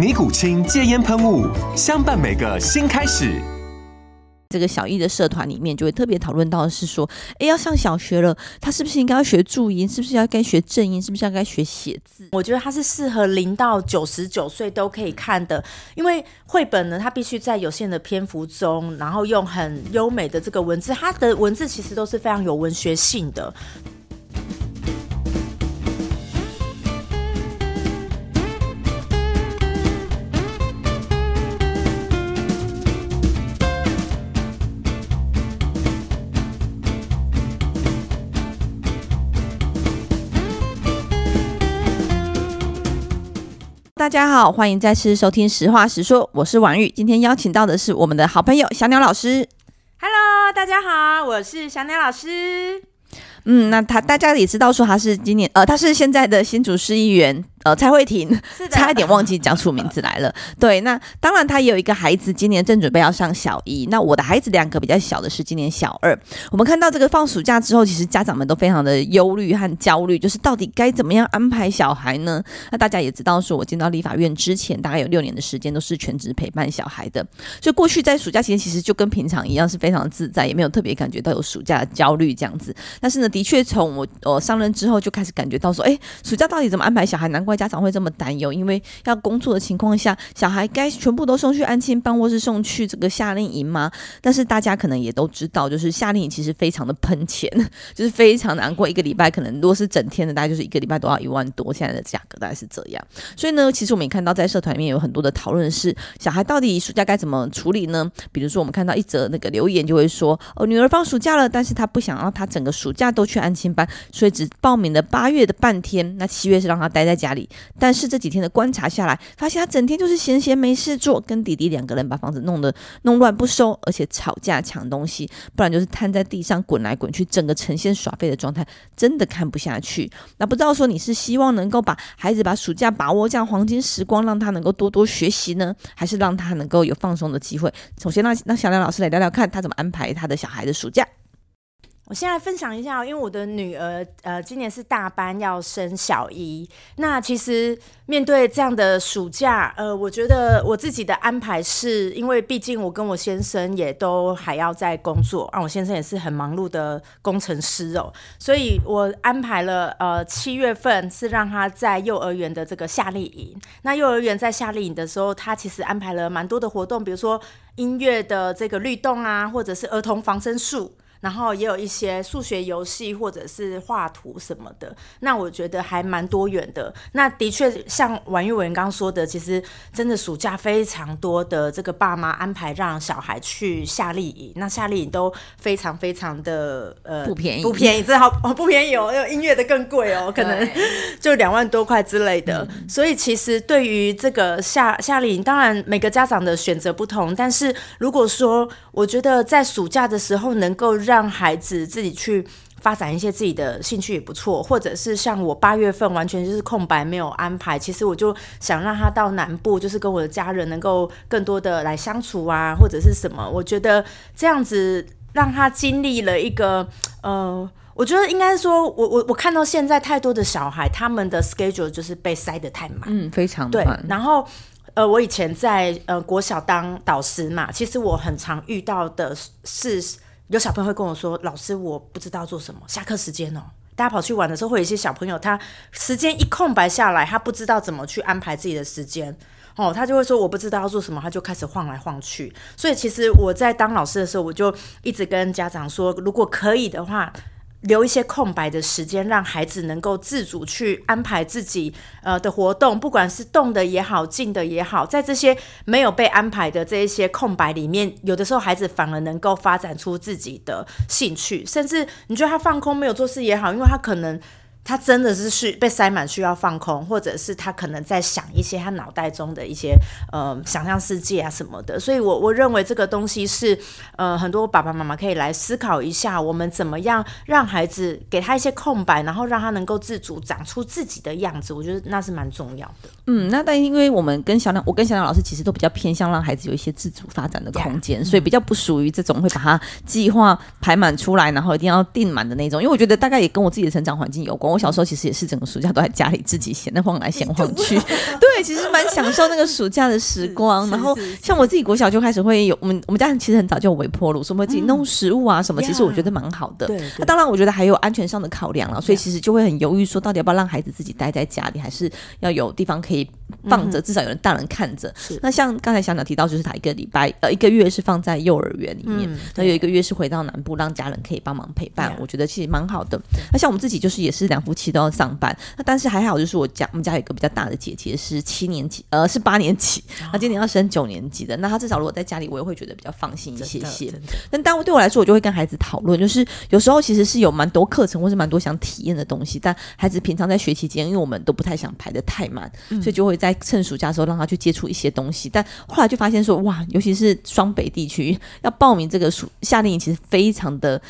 尼古清戒烟喷雾，相伴每个新开始。这个小一的社团里面就会特别讨论到的是说，哎，要上小学了，他是不是应该要学注音？是不是要该学正音？是不是要该学写字？我觉得它是适合零到九十九岁都可以看的，因为绘本呢，它必须在有限的篇幅中，然后用很优美的这个文字，它的文字其实都是非常有文学性的。家好，欢迎再次收听《实话实说》，我是婉玉。今天邀请到的是我们的好朋友小鸟老师。Hello，大家好，我是小鸟老师。嗯，那他大家也知道说他是今年呃，他是现在的新竹市议员。呃，蔡慧婷，差一点忘记讲出名字来了。对，那当然，他也有一个孩子，今年正准备要上小一。那我的孩子两个比较小的是今年小二。我们看到这个放暑假之后，其实家长们都非常的忧虑和焦虑，就是到底该怎么样安排小孩呢？那大家也知道，说我进到立法院之前，大概有六年的时间都是全职陪伴小孩的，所以过去在暑假期间，其实就跟平常一样，是非常自在，也没有特别感觉到有暑假的焦虑这样子。但是呢，的确从我我上任之后，就开始感觉到说，哎，暑假到底怎么安排小孩？难怪家长会这么担忧，因为要工作的情况下，小孩该全部都送去安亲班，或是送去这个夏令营吗？但是大家可能也都知道，就是夏令营其实非常的喷钱，就是非常难过。一个礼拜可能如果是整天的，大概就是一个礼拜都要一万多，现在的价格大概是这样。所以呢，其实我们也看到在社团里面有很多的讨论是，小孩到底暑假该怎么处理呢？比如说我们看到一则那个留言就会说，哦，女儿放暑假了，但是她不想让她整个暑假都去安亲班，所以只报名了八月的半天，那七月是让她待在家里。但是这几天的观察下来，发现他整天就是闲闲没事做，跟弟弟两个人把房子弄得弄乱不收，而且吵架抢东西，不然就是瘫在地上滚来滚去，整个呈现耍废的状态，真的看不下去。那不知道说你是希望能够把孩子把暑假把握这样黄金时光，让他能够多多学习呢，还是让他能够有放松的机会？首先让让小梁老师来聊聊看，他怎么安排他的小孩的暑假。我先来分享一下，因为我的女儿呃今年是大班要升小一，那其实面对这样的暑假，呃，我觉得我自己的安排是因为毕竟我跟我先生也都还要在工作，啊，我先生也是很忙碌的工程师哦，所以我安排了呃七月份是让他在幼儿园的这个夏令营，那幼儿园在夏令营的时候，他其实安排了蛮多的活动，比如说音乐的这个律动啊，或者是儿童防身术。然后也有一些数学游戏或者是画图什么的，那我觉得还蛮多元的。那的确像婉玉委员刚刚说的，其实真的暑假非常多的这个爸妈安排让小孩去夏令营，那夏令营都非常非常的呃不便宜，不便宜，真的好不便宜哦，有音乐的更贵哦，可能就两万多块之类的。嗯、所以其实对于这个夏夏令营，当然每个家长的选择不同，但是如果说我觉得在暑假的时候能够让孩子自己去发展一些自己的兴趣也不错，或者是像我八月份完全就是空白没有安排，其实我就想让他到南部，就是跟我的家人能够更多的来相处啊，或者是什么，我觉得这样子让他经历了一个呃，我觉得应该说我我我看到现在太多的小孩，他们的 schedule 就是被塞得太满，嗯，非常对，然后呃，我以前在呃国小当导师嘛，其实我很常遇到的是。有小朋友会跟我说：“老师，我不知道做什么。下课时间哦，大家跑去玩的时候，会有一些小朋友，他时间一空白下来，他不知道怎么去安排自己的时间。哦，他就会说我不知道要做什么，他就开始晃来晃去。所以其实我在当老师的时候，我就一直跟家长说，如果可以的话。留一些空白的时间，让孩子能够自主去安排自己呃的活动，不管是动的也好，静的也好，在这些没有被安排的这一些空白里面，有的时候孩子反而能够发展出自己的兴趣，甚至你觉得他放空没有做事也好，因为他可能。他真的是需被塞满，需要放空，或者是他可能在想一些他脑袋中的一些呃想象世界啊什么的。所以我，我我认为这个东西是呃很多爸爸妈妈可以来思考一下，我们怎么样让孩子给他一些空白，然后让他能够自主长出自己的样子。我觉得那是蛮重要的。嗯，那但因为我们跟小亮，我跟小亮老师其实都比较偏向让孩子有一些自主发展的空间，yeah, 所以比较不属于这种会把他计划排满出来，然后一定要定满的那种。因为我觉得大概也跟我自己的成长环境有关。我小时候其实也是整个暑假都在家里自己闲得晃来闲晃去，对，其实蛮享受那个暑假的时光。然后像我自己国小就开始会有，我们我们家其实很早就有微波炉，所以我自己弄食物啊什么，嗯、其实我觉得蛮好的。对，那当然我觉得还有安全上的考量了，所以其实就会很犹豫，说到底要不要让孩子自己待在家里，还是要有地方可以放着，至少有人大人看着。那像刚才小鸟提到，就是他一个礼拜呃一个月是放在幼儿园里面，那、嗯、有一个月是回到南部，让家人可以帮忙陪伴。我觉得其实蛮好的。那像我们自己就是也是两夫妻都要上班，那但是还好，就是我家我们家有一个比较大的姐姐是七年级，呃是八年级，那今年要升九年级的。那她至少如果在家里，我也会觉得比较放心一些些。但当对我来说，我就会跟孩子讨论，就是有时候其实是有蛮多课程或是蛮多想体验的东西，但孩子平常在学期间，因为我们都不太想排的太满，所以就会在趁暑假的时候让他去接触一些东西。但后来就发现说，哇，尤其是双北地区要报名这个暑夏令营，其实非常的。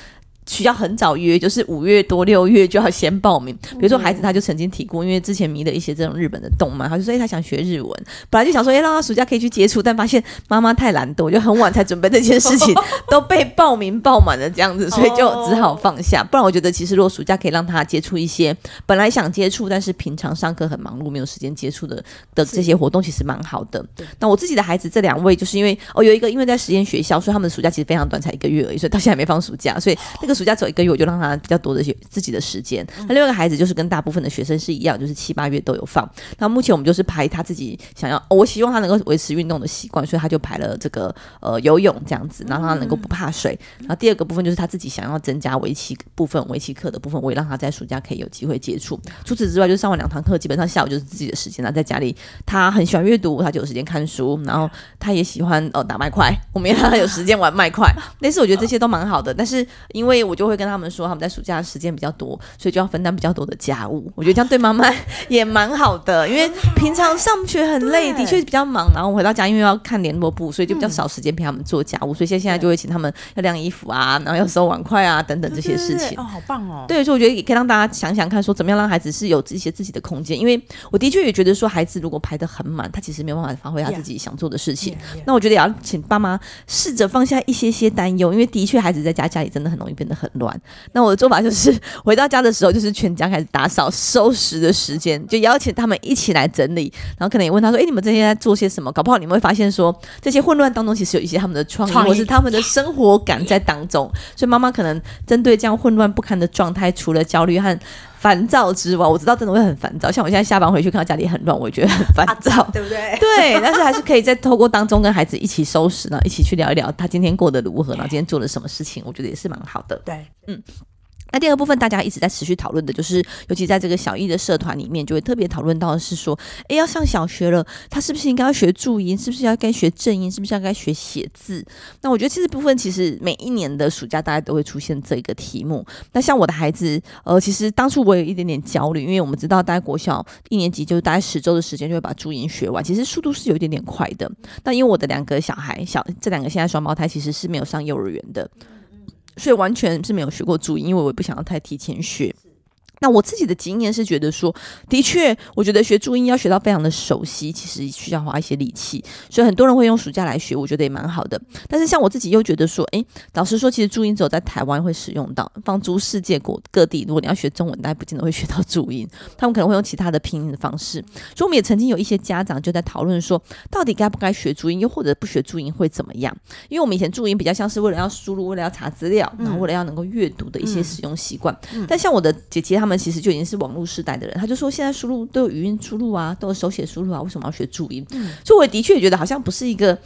需要很早约，就是五月多六月就要先报名。比如说孩子他就曾经提过，因为之前迷了一些这种日本的动漫，他就说：“哎，他想学日文。”本来就想说：“哎，让他暑假可以去接触。”但发现妈妈太懒惰，就很晚才准备这件事情，都被报名报满了这样子，所以就只好放下。不然我觉得，其实如果暑假可以让他接触一些本来想接触，但是平常上课很忙碌没有时间接触的的这些活动，其实蛮好的。那我自己的孩子这两位，就是因为哦有一个因为在实验学校，所以他们的暑假其实非常短，才一个月而已，所以到现在还没放暑假，所以那个。暑假走一个月，我就让他比较多的学自己的时间。那另外一个孩子就是跟大部分的学生是一样，就是七八月都有放。那目前我们就是排他自己想要，哦、我希望他能够维持运动的习惯，所以他就排了这个呃游泳这样子，然后他能够不怕水。然后第二个部分就是他自己想要增加围棋部分，围棋课的部分，我也让他在暑假可以有机会接触。除此之外，就是上完两堂课，基本上下午就是自己的时间。那在家里，他很喜欢阅读，他就有时间看书，然后他也喜欢哦打麦块，我们也让他有时间玩麦块。类似我觉得这些都蛮好的，但是因为我就会跟他们说。他们在暑假的时间比较多，所以就要分担比较多的家务。我觉得这样对妈妈 也蛮好的，因为平常上学很累，的确比较忙。然后回到家，因为要看联络簿，所以就比较少时间陪他们做家务。所以现在就会请他们要晾衣服啊，然后要收碗筷啊等等这些事情。哦，好棒哦！对，所以我觉得也可以让大家想想看，说怎么样让孩子是有一些自己的空间。因为我的确也觉得说，孩子如果排得很满，他其实没有办法发挥他自己想做的事情。那我觉得也要请爸妈试着放下一些些担忧，因为的确孩子在家家里真的很容易变得很乱。那我的做法就是 回到家的时候，就是全家开始打扫收拾的时间，就邀请他们一起来整理，然后可能也问他说：“哎、欸，你们这些在做些什么？”搞不好你们会发现说，这些混乱当中其实有一些他们的创意，创意或是他们的生活感在当中。所以妈妈可能针对这样混乱不堪的状态，除了焦虑和烦躁之外，我知道真的会很烦躁。像我现在下班回去看到家里很乱，我也觉得很烦躁，对不对？对，但是还是可以在透过当中跟孩子一起收拾呢，一起去聊一聊他今天过得如何，然后今天做了什么事情，我觉得也是蛮好的。对，嗯。那第二部分，大家一直在持续讨论的，就是尤其在这个小艺的社团里面，就会特别讨论到的是说，诶，要上小学了，他是不是应该要学注音？是不是要该学正音？是不是要该学写字？那我觉得其实部分其实每一年的暑假，大家都会出现这个题目。那像我的孩子，呃，其实当初我有一点点焦虑，因为我们知道，大概国小一年级就是大概十周的时间就会把注音学完，其实速度是有一点点快的。那因为我的两个小孩，小这两个现在双胞胎，其实是没有上幼儿园的。所以完全是没有学过注音，因为我也不想要太提前学。那我自己的经验是觉得说，的确，我觉得学注音要学到非常的熟悉，其实需要花一些力气。所以很多人会用暑假来学，我觉得也蛮好的。但是像我自己又觉得说，诶，老实说，其实注音只有在台湾会使用到，放诸世界国各地，如果你要学中文，大家不见得会学到注音，他们可能会用其他的拼音的方式。所以我们也曾经有一些家长就在讨论说，到底该不该学注音，又或者不学注音会怎么样？因为我们以前注音比较像是为了要输入，为了要查资料，然后为了要能够阅读的一些使用习惯。但像我的姐姐她们。们其实就已经是网络时代的人，他就说现在输入都有语音输入啊，都有手写输入啊，为什么要学注音？嗯，所以我的确也觉得好像不是一个。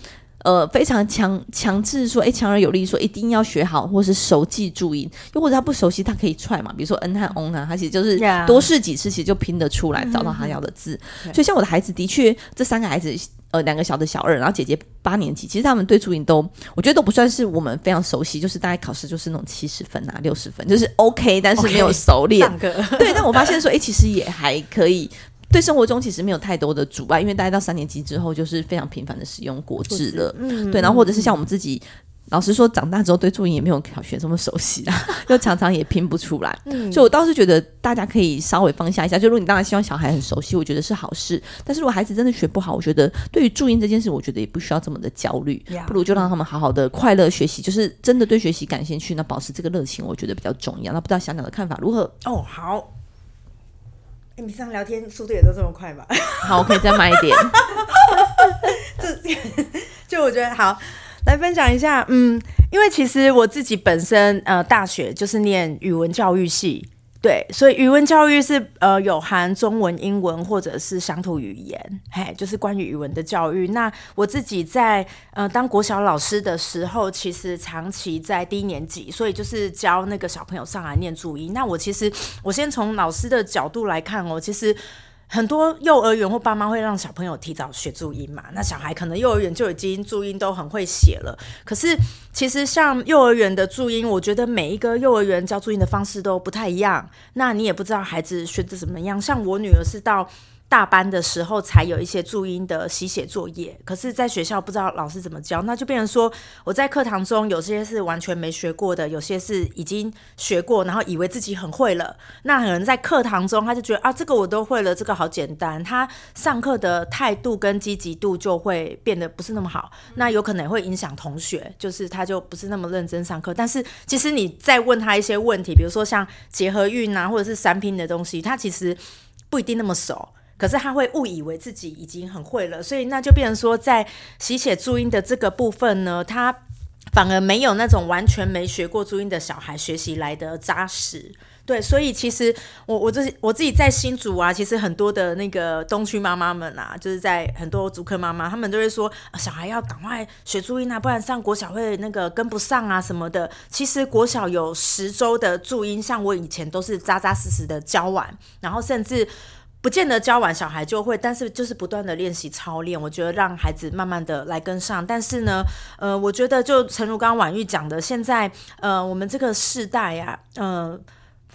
呃，非常强强制说，哎，强而有力说一定要学好，或是熟记注音，又或者他不熟悉，他可以踹嘛。比如说 n 和 on 啊，他其实就是多试几次，其实就拼得出来，找到他要的字。嗯、所以像我的孩子，的确这三个孩子，呃，两个小的小二，然后姐姐八年级，其实他们对注音都，我觉得都不算是我们非常熟悉，就是大概考试就是那种七十分啊，六十分，就是 OK，但是没有熟练。Okay, 对，但我发现说，哎，其实也还可以。对生活中其实没有太多的阻碍，因为大概到三年级之后就是非常频繁的使用国字了，嗯，对，然后或者是像我们自己，老实说，长大之后对注音也没有考学这么熟悉啊，又常常也拼不出来，嗯，所以我倒是觉得大家可以稍微放下一下，就如果你当然希望小孩很熟悉，我觉得是好事，但是如果孩子真的学不好，我觉得对于注音这件事，我觉得也不需要这么的焦虑，不如就让他们好好的快乐学习，就是真的对学习感兴趣，那保持这个热情，我觉得比较重要。那不知道小鸟的看法如何？哦，好。哎，你上聊天速度也都这么快吗？好，我可以再慢一点。这就我觉得好，来分享一下。嗯，因为其实我自己本身呃，大学就是念语文教育系。对，所以语文教育是呃有含中文、英文或者是乡土语言，嘿，就是关于语文的教育。那我自己在呃当国小老师的时候，其实长期在低年级，所以就是教那个小朋友上来念注音。那我其实我先从老师的角度来看哦，其实。很多幼儿园或爸妈会让小朋友提早学注音嘛，那小孩可能幼儿园就已经注音都很会写了。可是其实像幼儿园的注音，我觉得每一个幼儿园教注音的方式都不太一样，那你也不知道孩子学的怎么样。像我女儿是到。大班的时候才有一些注音的习写作业，可是在学校不知道老师怎么教，那就变成说我在课堂中有些是完全没学过的，有些是已经学过，然后以为自己很会了。那可能在课堂中他就觉得啊，这个我都会了，这个好简单。他上课的态度跟积极度就会变得不是那么好，那有可能会影响同学，就是他就不是那么认真上课。但是其实你再问他一些问题，比如说像结合韵啊，或者是三拼的东西，他其实不一定那么熟。可是他会误以为自己已经很会了，所以那就变成说，在习写注音的这个部分呢，他反而没有那种完全没学过注音的小孩学习来的扎实。对，所以其实我我自己我自己在新竹啊，其实很多的那个东区妈妈们啊，就是在很多竹科妈妈，他们都会说小孩要赶快学注音啊，不然上国小会那个跟不上啊什么的。其实国小有十周的注音，像我以前都是扎扎实实的教完，然后甚至。不见得教完小孩就会，但是就是不断的练习操练，我觉得让孩子慢慢的来跟上。但是呢，呃，我觉得就诚如刚婉玉讲的，现在呃，我们这个世代呀、啊，呃。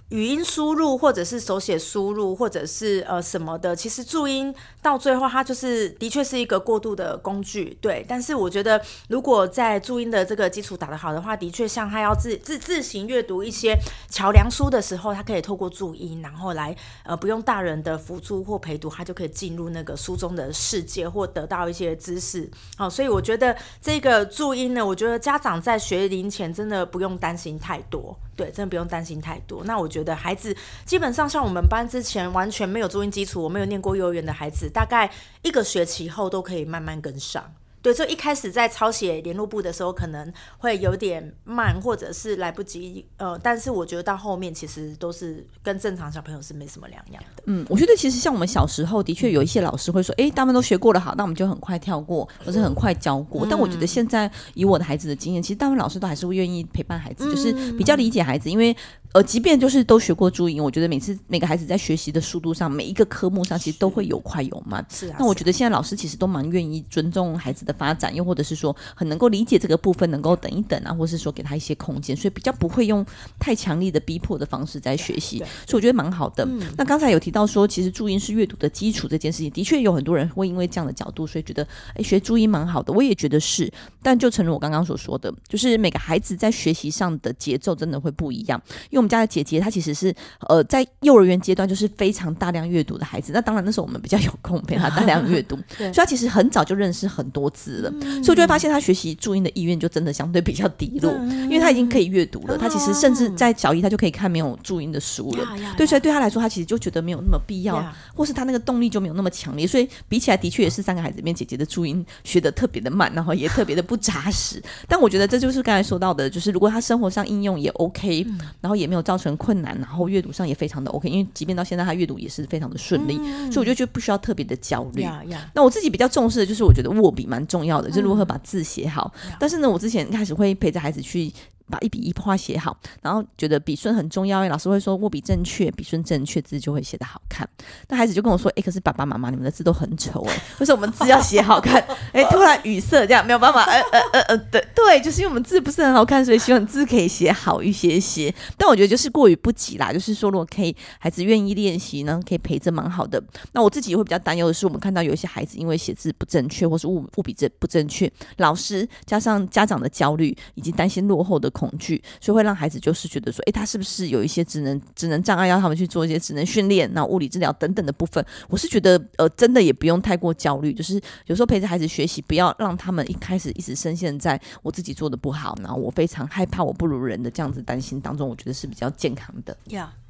语音输入，或者是手写输入，或者是呃什么的，其实注音到最后它就是的确是一个过渡的工具，对。但是我觉得，如果在注音的这个基础打得好的话，的确像他要自自自行阅读一些桥梁书的时候，他可以透过注音，然后来呃不用大人的辅助或陪读，他就可以进入那个书中的世界或得到一些知识。好，所以我觉得这个注音呢，我觉得家长在学龄前真的不用担心太多。对，真的不用担心太多。那我觉得孩子基本上像我们班之前完全没有注音基础，我没有念过幼儿园的孩子，大概一个学期后都可以慢慢跟上。对，所以一开始在抄写联络簿的时候，可能会有点慢，或者是来不及。呃，但是我觉得到后面其实都是跟正常小朋友是没什么两样的。嗯，我觉得其实像我们小时候，的确有一些老师会说：“哎，他们都学过了，好，那我们就很快跳过，或是很快教过。嗯”但我觉得现在以我的孩子的经验，其实大部分老师都还是会愿意陪伴孩子，嗯、就是比较理解孩子，因为。呃，即便就是都学过注音，我觉得每次每个孩子在学习的速度上，每一个科目上，其实都会有快有慢。是啊。那我觉得现在老师其实都蛮愿意尊重孩子的发展，又或者是说很能够理解这个部分，能够等一等啊，或是说给他一些空间，所以比较不会用太强力的逼迫的方式在学习。所以我觉得蛮好的。嗯。那刚才有提到说，其实注音是阅读的基础这件事情，的确有很多人会因为这样的角度，所以觉得哎，学注音蛮好的。我也觉得是，但就诚如我刚刚所说的，就是每个孩子在学习上的节奏真的会不一样。因为我们家的姐姐她其实。是呃，在幼儿园阶段就是非常大量阅读的孩子。那当然那时候我们比较有空陪她 大量阅读，所以她其实很早就认识很多字了。嗯、所以我就会发现她学习注音的意愿就真的相对比较低落，嗯、因为她已经可以阅读了。嗯、他其实甚至在小一她就可以看没有注音的书了。嗯、对，所以对她来说，她其实就觉得没有那么必要，嗯、或是她那个动力就没有那么强烈。所以比起来，的确也是三个孩子里面姐姐的注音学的特别的慢，然后也特别的不扎实。但我觉得这就是刚才说到的，就是如果她生活上应用也 OK，、嗯、然后也没有造成困难，然后阅读上也非常的 OK，因为即便到现在他阅读也是非常的顺利，嗯、所以我就觉得不需要特别的焦虑。Yeah, yeah. 那我自己比较重视的就是我觉得握笔蛮重要的，就是如何把字写好。嗯、但是呢，我之前开始会陪着孩子去。把一笔一画写好，然后觉得笔顺很重要，老师会说握笔正确，笔顺正确，字就会写得好看。那孩子就跟我说：“哎，可是爸爸妈妈，你们的字都很丑哎，为什么我们字要写好看？”哎，突然语塞，这样没有办法。呃呃呃呃，对对，就是因为我们字不是很好看，所以希望字可以写好一些些。但我觉得就是过于不急啦，就是说如果可以，孩子愿意练习呢，可以陪着蛮好的。那我自己会比较担忧的是，我们看到有一些孩子因为写字不正确，或是握握笔正不正确，老师加上家长的焦虑以及担心落后的恐惧，所以会让孩子就是觉得说，诶，他是不是有一些职能职能障碍，要他们去做一些职能训练，那物理治疗等等的部分。我是觉得，呃，真的也不用太过焦虑，就是有时候陪着孩子学习，不要让他们一开始一直深陷在我自己做的不好，然后我非常害怕我不如人的这样子担心当中，我觉得是比较健康的。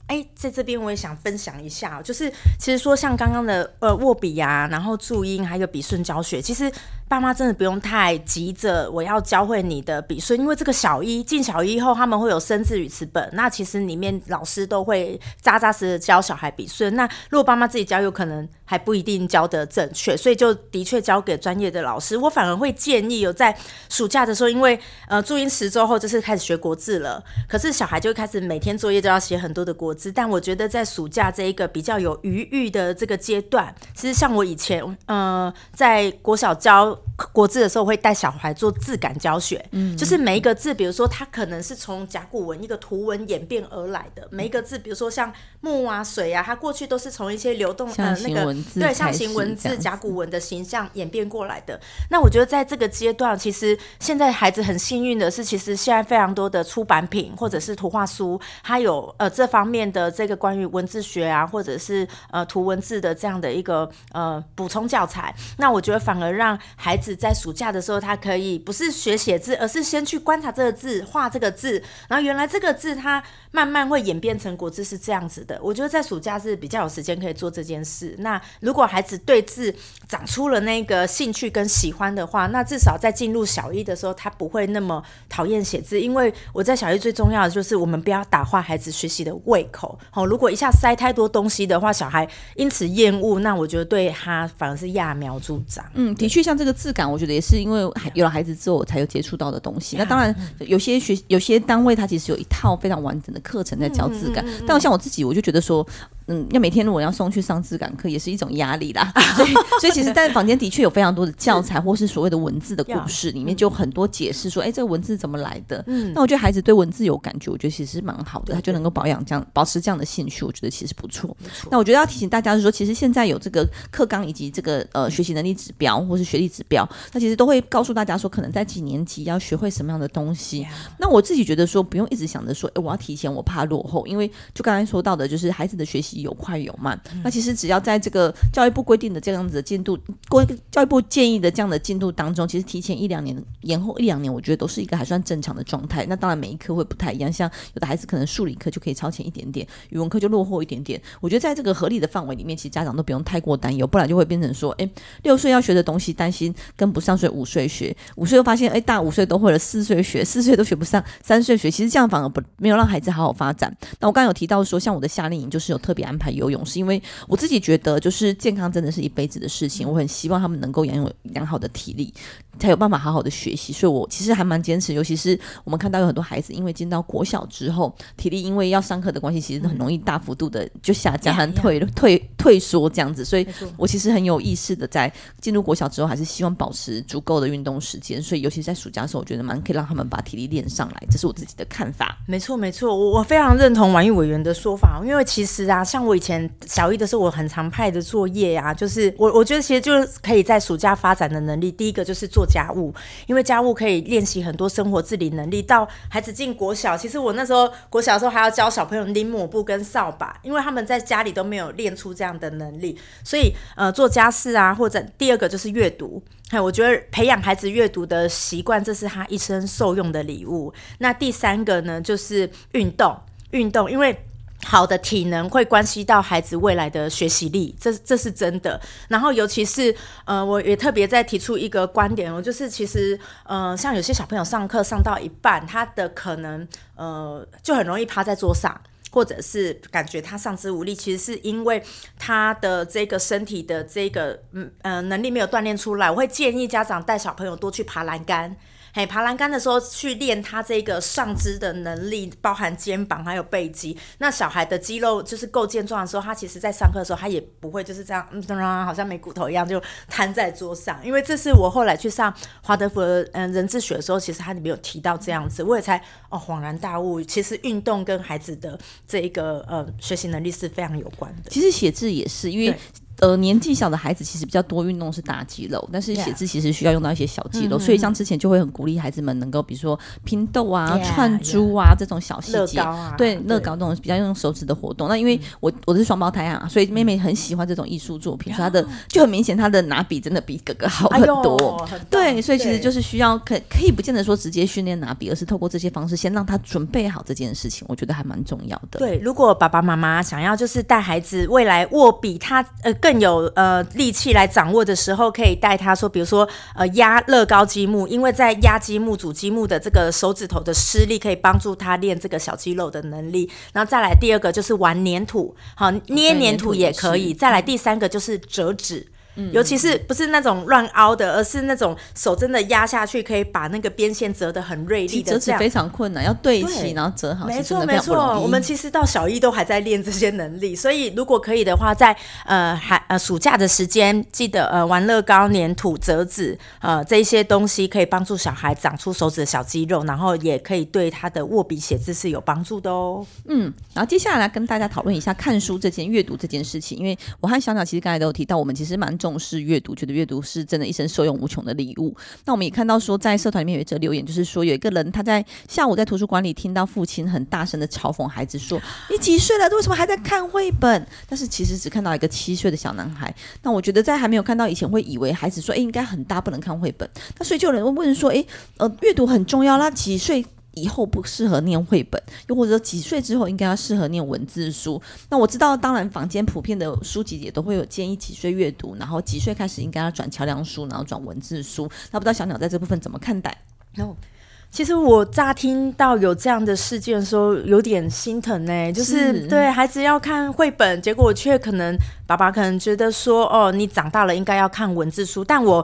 哎，在这边我也想分享一下，就是其实说像刚刚的呃握笔呀、啊，然后注音还有笔顺教学，其实爸妈真的不用太急着我要教会你的笔顺，因为这个小一进小一后他们会有生字语词本，那其实里面老师都会扎扎实实教小孩笔顺。那如果爸妈自己教，有可能还不一定教得正确，所以就的确交给专业的老师。我反而会建议有在暑假的时候，因为呃注音十周后就是开始学国字了，可是小孩就开始每天作业都要写很多的国字。但我觉得在暑假这一个比较有余裕的这个阶段，其实像我以前，呃，在国小教国字的时候，会带小孩做字感教学，嗯，就是每一个字，比如说它可能是从甲骨文一个图文演变而来的，每一个字，比如说像木啊、水啊，它过去都是从一些流动呃那个对象形文字甲骨文的形象演变过来的。那我觉得在这个阶段，其实现在孩子很幸运的是，其实现在非常多的出版品或者是图画书，它有呃这方的这个关于文字学啊，或者是呃图文字的这样的一个呃补充教材。那我觉得反而让孩子。在暑假的时候，他可以不是学写字，而是先去观察这个字，画这个字，然后原来这个字它慢慢会演变成国字是这样子的。我觉得在暑假是比较有时间可以做这件事。那如果孩子对字长出了那个兴趣跟喜欢的话，那至少在进入小一的时候，他不会那么讨厌写字。因为我在小一最重要的就是我们不要打坏孩子学习的胃口。好，如果一下塞太多东西的话，小孩因此厌恶，那我觉得对他反而是揠苗助长。嗯，的确，像这个质感。我觉得也是因为有了孩子之后，我才有接触到的东西。那当然，有些学有些单位，它其实有一套非常完整的课程在教质感。但像我自己，我就觉得说。嗯，要每天如果要送去上字感课，也是一种压力啦。所以，所以其实，在房间的确有非常多的教材，或是所谓的文字的故 事，里面就很多解释说，哎，这个文字怎么来的？嗯，那我觉得孩子对文字有感觉，我觉得其实蛮好的，他就能够保养这样，保持这样的兴趣，我觉得其实不错。那我觉得要提醒大家是说，其实现在有这个课纲以及这个呃学习能力指标或是学历指标，那其实都会告诉大家说，可能在几年级要学会什么样的东西。那我自己觉得说，不用一直想着说，哎，我要提前，我怕落后，因为就刚才说到的，就是孩子的学习有快有慢。那其实只要在这个教育部规定的这样子的进度，教育部建议的这样的进度当中，其实提前一两年，延后一两年，我觉得都是一个还算正常的状态。那当然每一科会不太一样，像有的孩子可能数理科就可以超前一点点，语文科就落后一点点。我觉得在这个合理的范围里面，其实家长都不用太过担忧，不然就会变成说，哎，六岁要学的东西担心跟不上，所以五岁学，五岁又发现，哎，大五岁都会了，四岁学，四岁都学不上，三岁学，其实这样反而不没有让孩子好好发展。那我刚刚有提到说，像我的夏令营就是有特别安排游泳，是因为。我自己觉得，就是健康真的是一辈子的事情。我很希望他们能够拥有良好的体力，才有办法好好的学习。所以，我其实还蛮坚持。尤其是我们看到有很多孩子，因为进到国小之后，体力因为要上课的关系，其实很容易大幅度的就下降和退退退缩这样子。所以我其实很有意识的，在进入国小之后，还是希望保持足够的运动时间。所以，尤其在暑假的时候，我觉得蛮可以让他们把体力练上来。这是我自己的看法。没错，没错，我我非常认同王毅委员的说法。因为其实啊，像像我以前小一的时候，我很常派的作业呀、啊，就是我我觉得其实就是可以在暑假发展的能力。第一个就是做家务，因为家务可以练习很多生活自理能力。到孩子进国小，其实我那时候国小的时候还要教小朋友拎抹布跟扫把，因为他们在家里都没有练出这样的能力。所以呃，做家事啊，或者第二个就是阅读。嘿，我觉得培养孩子阅读的习惯，这是他一生受用的礼物。那第三个呢，就是运动，运动，因为。好的体能会关系到孩子未来的学习力，这这是真的。然后尤其是呃，我也特别在提出一个观点，我就是其实呃，像有些小朋友上课上到一半，他的可能呃就很容易趴在桌上，或者是感觉他上肢无力，其实是因为他的这个身体的这个嗯呃能力没有锻炼出来。我会建议家长带小朋友多去爬栏杆。嘿，爬栏杆的时候去练他这个上肢的能力，包含肩膀还有背肌。那小孩的肌肉就是够健壮的时候，他其实在上课的时候，他也不会就是这样，嗯，好像没骨头一样就瘫在桌上。因为这是我后来去上华德福嗯人智学的时候，其实他里面有提到这样子，我也才哦恍然大悟，其实运动跟孩子的这一个呃学习能力是非常有关的。其实写字也是因为。呃，年纪小的孩子其实比较多运动是大肌肉，但是写字其实需要用到一些小肌肉.所以像之前就会很鼓励孩子们能够，比如说拼豆啊、串珠啊.这种小细节、啊，对，乐高这种比较用手指的活动。那因为我我是双胞胎啊，所以妹妹很喜欢这种艺术作品，所以她的就很明显，她的拿笔真的比哥哥好很多。哎、对，所以其实就是需要可可以不见得说直接训练拿笔，而是透过这些方式先让他准备好这件事情，我觉得还蛮重要的。对，如果爸爸妈妈想要就是带孩子未来握笔，他呃更有呃。力气来掌握的时候，可以带他说，比如说，呃，压乐高积木，因为在压积木、组积木的这个手指头的施力，可以帮助他练这个小肌肉的能力。然后再来第二个就是玩粘土，好，捏粘土也可以。再来第三个就是折纸。尤其是不是那种乱凹的，而是那种手真的压下去，可以把那个边线折得很锐利的。折纸非常困难，要对齐然后折好。没错没错，我们其实到小一都还在练这些能力，所以如果可以的话，在呃还呃暑假的时间，记得呃玩乐高、粘土、折纸呃这些东西，可以帮助小孩长出手指的小肌肉，然后也可以对他的握笔写字是有帮助的哦。嗯，然后接下来来跟大家讨论一下看书这件阅读这件事情，因为我和小鸟其实刚才都有提到，我们其实蛮重。视阅读，觉得阅读是真的一生受用无穷的礼物。那我们也看到说，在社团里面有一则留言，就是说有一个人他在下午在图书馆里听到父亲很大声的嘲讽孩子说：“你几岁了？为什么还在看绘本？”但是其实只看到一个七岁的小男孩。那我觉得在还没有看到以前，会以为孩子说：“诶，应该很大，不能看绘本。”那所以就有人问说：“诶，呃，阅读很重要，那几岁？”以后不适合念绘本，又或者说几岁之后应该要适合念文字书。那我知道，当然坊间普遍的书籍也都会有建议几岁阅读，然后几岁开始应该要转桥梁书，然后转文字书。那不知道小鸟在这部分怎么看待？然后，其实我乍听到有这样的事件的时候，有点心疼呢、欸。就是对孩子要看绘本，结果却可能爸爸可能觉得说，哦，你长大了应该要看文字书，但我。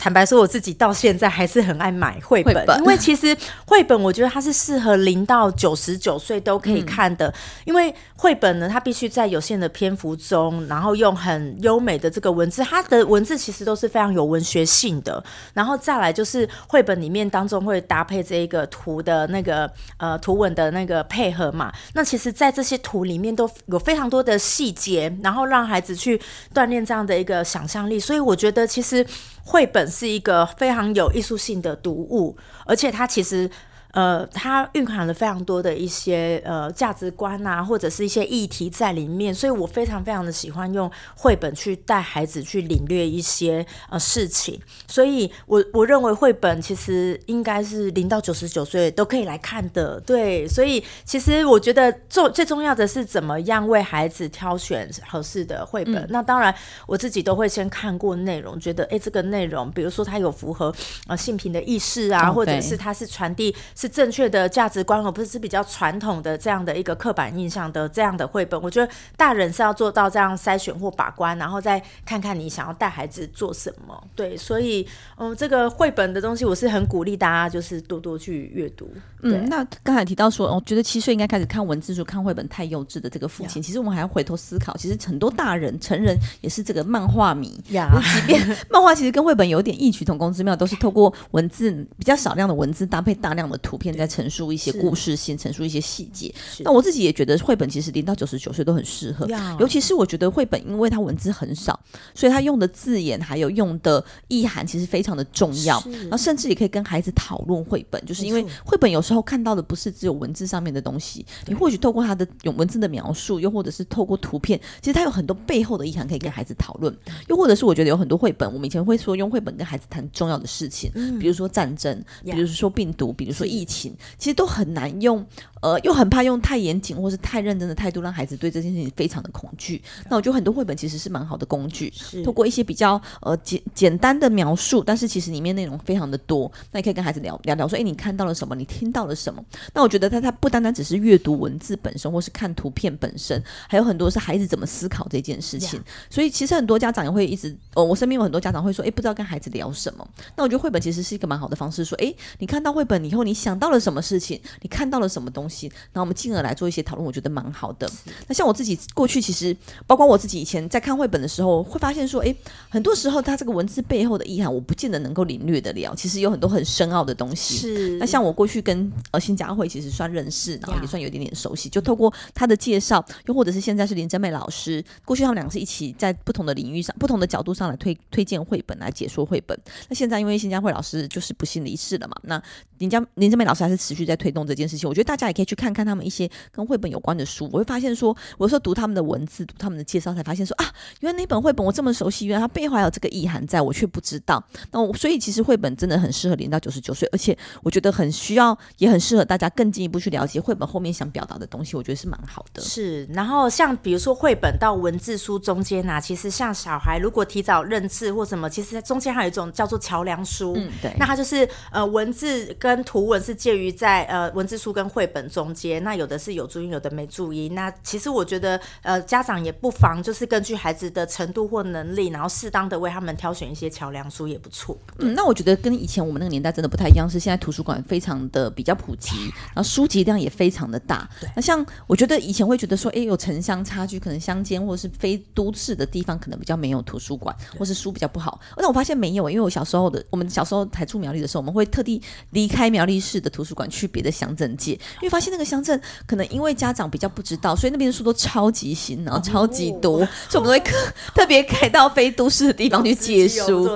坦白说，我自己到现在还是很爱买绘本，本，因为其实绘本我觉得它是适合零到九十九岁都可以看的。嗯、因为绘本呢，它必须在有限的篇幅中，然后用很优美的这个文字，它的文字其实都是非常有文学性的。然后再来就是绘本里面当中会搭配这一个图的那个呃图文的那个配合嘛。那其实，在这些图里面都有非常多的细节，然后让孩子去锻炼这样的一个想象力。所以我觉得其实。绘本是一个非常有艺术性的读物，而且它其实。呃，它蕴含了非常多的一些呃价值观啊，或者是一些议题在里面，所以我非常非常的喜欢用绘本去带孩子去领略一些呃事情，所以我我认为绘本其实应该是零到九十九岁都可以来看的，对，所以其实我觉得重最重要的是怎么样为孩子挑选合适的绘本。嗯、那当然我自己都会先看过内容，觉得哎这个内容，比如说它有符合呃性平的意识啊，或者是它是传递。是正确的价值观，而不是是比较传统的这样的一个刻板印象的这样的绘本。我觉得大人是要做到这样筛选或把关，然后再看看你想要带孩子做什么。对，所以嗯，这个绘本的东西，我是很鼓励大家就是多多去阅读。嗯，那刚才提到说，我觉得七岁应该开始看文字书、看绘本太幼稚的这个父亲.其实我们还要回头思考，其实很多大人、成人也是这个漫画迷。呀、yeah.，即便 漫画其实跟绘本有点异曲同工之妙，都是透过文字比较少量的文字搭配大量的图。图片在陈述一些故事性，陈述一些细节。那我自己也觉得绘本其实零到九十九岁都很适合，尤其是我觉得绘本，因为它文字很少，所以它用的字眼还有用的意涵其实非常的重要。然后甚至也可以跟孩子讨论绘本，就是因为绘本有时候看到的不是只有文字上面的东西，你或许透过它的用文字的描述，又或者是透过图片，其实它有很多背后的意涵可以跟孩子讨论。又或者是我觉得有很多绘本，我们以前会说用绘本跟孩子谈重要的事情，比如说战争，比如说病毒，比如说疫疫情，其实都很难用。呃，又很怕用太严谨或是太认真的态度让孩子对这件事情非常的恐惧。那我觉得很多绘本其实是蛮好的工具，是透过一些比较呃简简单的描述，但是其实里面内容非常的多。那你可以跟孩子聊聊聊说，哎，你看到了什么？你听到了什么？那我觉得他他不单单只是阅读文字本身，或是看图片本身，还有很多是孩子怎么思考这件事情。所以其实很多家长也会一直，呃，我身边有很多家长会说，哎，不知道跟孩子聊什么。那我觉得绘本其实是一个蛮好的方式，说，哎，你看到绘本以后，你想到了什么事情？你看到了什么东西？然后我们进。而来做一些讨论，我觉得蛮好的。那像我自己过去，其实包括我自己以前在看绘本的时候，会发现说，诶，很多时候它这个文字背后的意涵，我不见得能够领略得了。其实有很多很深奥的东西。是。那像我过去跟呃新佳慧其实算认识，然后也算有一点点熟悉，就透过他的介绍，又或者是现在是林真美老师，过去他们两个是一起在不同的领域上、不同的角度上来推推荐绘本，来解说绘本。那现在因为新佳慧老师就是不幸离世了嘛，那林家林真美老师还是持续在推动这件事情。我觉得大家也可以去看看他们一些。跟绘本有关的书，我会发现说，我有时候读他们的文字，读他们的介绍，才发现说啊，原来那本绘本我这么熟悉，原来它背后还有这个意涵，在我却不知道。那我所以其实绘本真的很适合零到九十九岁，而且我觉得很需要，也很适合大家更进一步去了解绘本后面想表达的东西，我觉得是蛮好的。是，然后像比如说绘本到文字书中间啊，其实像小孩如果提早认字或什么，其实在中间还有一种叫做桥梁书，嗯，对，那它就是呃文字跟图文是介于在呃文字书跟绘本中间，那有的是有。有注音，有的没注音。那其实我觉得，呃，家长也不妨就是根据孩子的程度或能力，然后适当的为他们挑选一些桥梁书也不错。嗯，那我觉得跟以前我们那个年代真的不太一样，是现在图书馆非常的比较普及，然后书籍量也非常的大。对。那像我觉得以前会觉得说，哎，有城乡差距，可能乡间或者是非都市的地方，可能比较没有图书馆，或是书比较不好。那我发现没有，因为我小时候的，我们小时候才出苗栗的时候，我们会特地离开苗栗市的图书馆去别的乡镇借，因为发现那个乡镇可能。因为家长比较不知道，所以那边的书都超级新，然后超级多，哦、所以我们都会特别开到非都市的地方去借 书。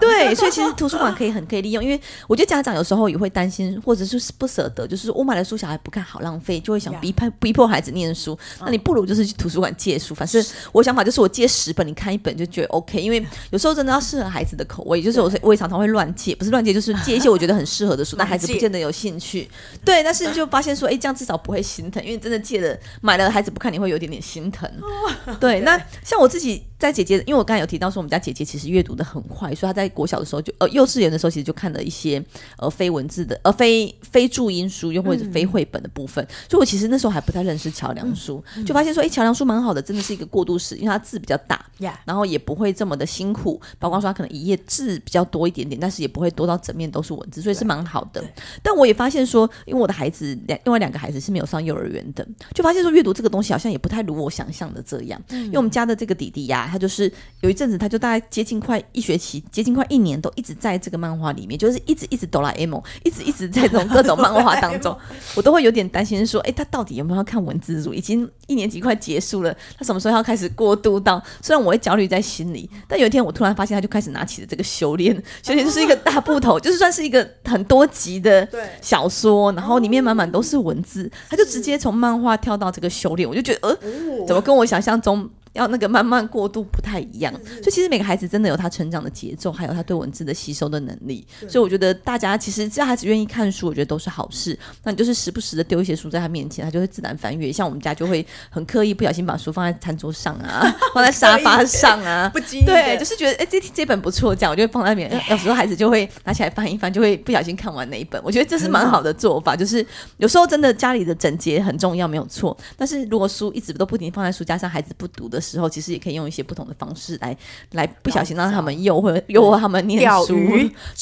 对，所以其实图书馆可以很可以利用，因为我觉得家长有时候也会担心，或者是不舍得，就是我买了书小孩不看好浪费，就会想逼迫逼迫孩子念书。那你不如就是去图书馆借书，反正我想法就是我借十本，你看一本就觉得 OK。因为有时候真的要适合孩子的口味，就是我我也常常会乱借，不是乱借，就是借一些我觉得很适合的书，但孩子不见得有兴趣。对，但是就发现说，哎，这样至少不会心疼。因为真的借了买了，孩子不看，你会有点点心疼。对，那像我自己在姐姐，因为我刚才有提到说，我们家姐姐其实阅读的很快，所以她在国小的时候就呃幼稚园的时候，其实就看了一些呃非文字的呃非非注音书，又或者非绘本的部分。嗯、所以我其实那时候还不太认识桥梁书，嗯、就发现说，哎，桥梁书蛮好的，真的是一个过渡式，因为它字比较大.然后也不会这么的辛苦。包括说它可能一页字比较多一点点，但是也不会多到整面都是文字，所以是蛮好的。但我也发现说，因为我的孩子两另外两个孩子是没有上幼儿园的。就发现说阅读这个东西好像也不太如我想象的这样，嗯、因为我们家的这个弟弟呀、啊，他就是有一阵子，他就大概接近快一学期，接近快一年，都一直在这个漫画里面，就是一直一直哆啦 A 梦，一直一直在这种各种漫画当中，我都会有点担心说，哎，他到底有没有要看文字书？已经一年级快结束了，他什么时候要开始过渡到？虽然我会焦虑在心里，但有一天我突然发现，他就开始拿起了这个修炼，修炼就是一个大部头，就是算是一个很多集的小说，然后里面满满都是文字，他就直接从漫画。跳到这个修炼，我就觉得，呃，怎么跟我想象中？要那个慢慢过渡不太一样，所以其实每个孩子真的有他成长的节奏，还有他对文字的吸收的能力。所以我觉得大家其实只要孩子愿意看书，我觉得都是好事。那你就是时不时的丢一些书在他面前，他就会自然翻阅。像我们家就会很刻意不小心把书放在餐桌上啊，放在沙发上啊，不经意对，就是觉得哎、欸、这这本不错，这样我就会放在那边。有时候孩子就会拿起来翻一翻，就会不小心看完那一本。我觉得这是蛮好的做法，就是有时候真的家里的整洁很重要，没有错。但是如果书一直都不停放在书架上，孩子不读的时候，其实也可以用一些不同的方式来来不小心让他们诱惑诱惑他们念书。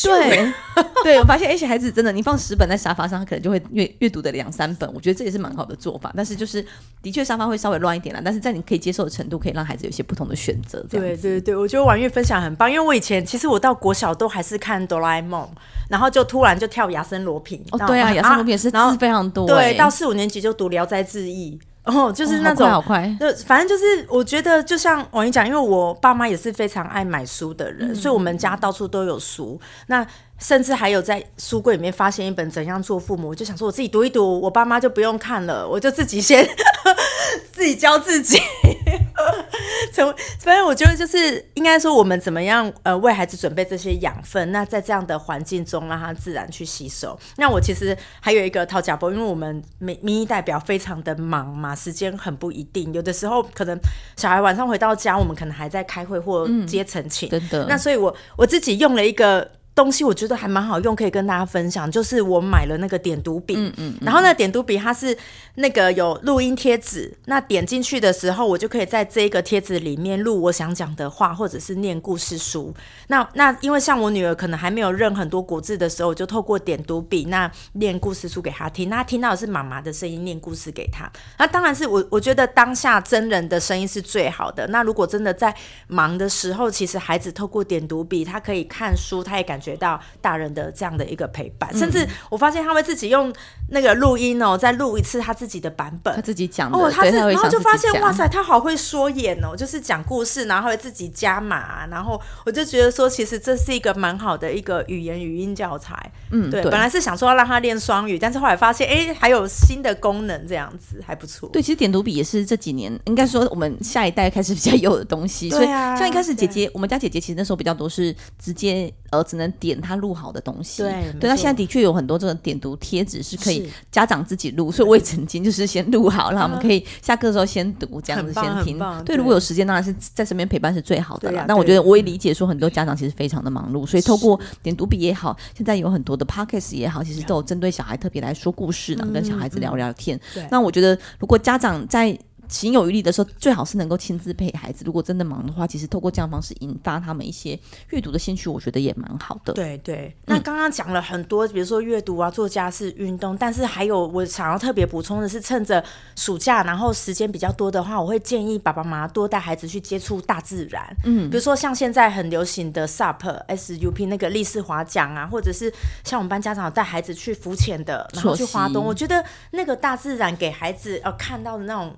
对 对，我发现一些孩子真的，你放十本在沙发上，他可能就会阅阅读的两三本。我觉得这也是蛮好的做法。但是就是的确沙发会稍微乱一点啦，但是在你可以接受的程度，可以让孩子有一些不同的选择。对对对，我觉得婉月分享很棒，因为我以前其实我到国小都还是看哆啦 A 梦，然后就突然就跳亚森罗平。哦，对啊，亚森罗平也是字非常多。对，到四五年级就读聊斋志异。哦，就是那种，哦、好快，好快，就反正就是，我觉得就像我跟你讲，因为我爸妈也是非常爱买书的人，嗯、所以我们家到处都有书。那甚至还有在书柜里面发现一本《怎样做父母》，我就想说我自己读一读，我爸妈就不用看了，我就自己先 自己教自己。从反正我觉得就是应该说，我们怎么样呃为孩子准备这些养分？那在这样的环境中，让他自然去吸收。那我其实还有一个讨价包，因为我们民民意代表非常的忙嘛，时间很不一定，有的时候可能小孩晚上回到家，我们可能还在开会或接陈情。真的。那所以我我自己用了一个。东西我觉得还蛮好用，可以跟大家分享。就是我买了那个点读笔，嗯嗯，然后那点读笔它是那个有录音贴纸，那点进去的时候，我就可以在这个贴纸里面录我想讲的话，或者是念故事书。那那因为像我女儿可能还没有认很多国字的时候，我就透过点读笔那念故事书给她听，那她听到的是妈妈的声音念故事给她。那当然是我我觉得当下真人的声音是最好的。那如果真的在忙的时候，其实孩子透过点读笔，他可以看书，他也感觉。学到大人的这样的一个陪伴，甚至我发现他会自己用那个录音哦，再录一次他自己的版本，他自己讲哦，他是，然后就发现哇塞，他好会说演哦，就是讲故事，然后会自己加码，然后我就觉得说，其实这是一个蛮好的一个语言语音教材，嗯，对，本来是想说要让他练双语，但是后来发现，哎，还有新的功能，这样子还不错。对，其实点读笔也是这几年应该说我们下一代开始比较有的东西，所以像一开始姐姐，我们家姐姐其实那时候比较多是直接呃只能。点他录好的东西，对，对，那现在的确有很多这种点读贴纸是可以家长自己录，所以我也曾经就是先录好，让我们可以下课的时候先读，这样子先听。对，如果有时间，当然是在身边陪伴是最好的啦。那我觉得我也理解说，很多家长其实非常的忙碌，所以透过点读笔也好，现在有很多的 podcast 也好，其实都有针对小孩特别来说故事，然后跟小孩子聊聊天。那我觉得，如果家长在行有余力的时候，最好是能够亲自陪孩子。如果真的忙的话，其实透过这样方式引发他们一些阅读的兴趣，我觉得也蛮好的。对对。那刚刚讲了很多，比如说阅读啊、做家事、运动，但是还有我想要特别补充的是，趁着暑假，然后时间比较多的话，我会建议爸爸妈妈多带孩子去接触大自然。嗯，比如说像现在很流行的 SUP、SUP 那个立式划桨啊，或者是像我们班家长带孩子去浮潜的，然后去滑动，我觉得那个大自然给孩子要看到的那种。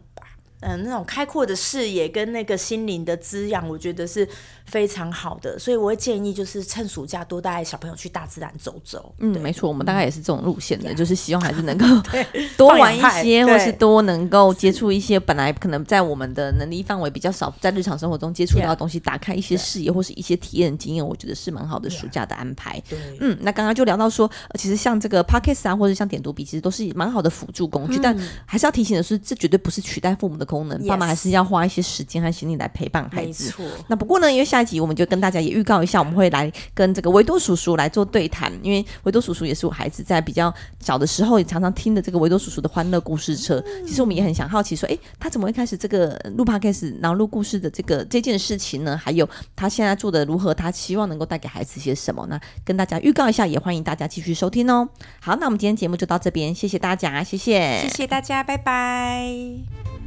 嗯，那种开阔的视野跟那个心灵的滋养，我觉得是非常好的。所以我会建议，就是趁暑假多带小朋友去大自然走走。嗯，没错，我们大概也是这种路线的，嗯、就是希望还是能够 多玩一些，或是多能够接触一些本来可能在我们的能力范围比较少，在日常生活中接触到的东西，打开一些视野或是一些体验经验，我觉得是蛮好的暑假的安排。对，嗯，那刚刚就聊到说，其实像这个 Podcast 啊，或者像点读笔，其实都是蛮好的辅助工具，嗯、但还是要提醒的是，这绝对不是取代父母的。功能，爸妈还是要花一些时间和心力来陪伴孩子。那不过呢，因为下一集我们就跟大家也预告一下，我们会来跟这个维多叔叔来做对谈。因为维多叔叔也是我孩子在比较小的时候也常常听的这个维多叔叔的欢乐故事车。其实我们也很想好奇说，哎，他怎么会开始这个录 podcast 然后录故事的这个这件事情呢？还有他现在做的如何？他希望能够带给孩子些什么？那跟大家预告一下，也欢迎大家继续收听哦。好，那我们今天节目就到这边，谢谢大家，谢谢，谢谢大家，拜拜。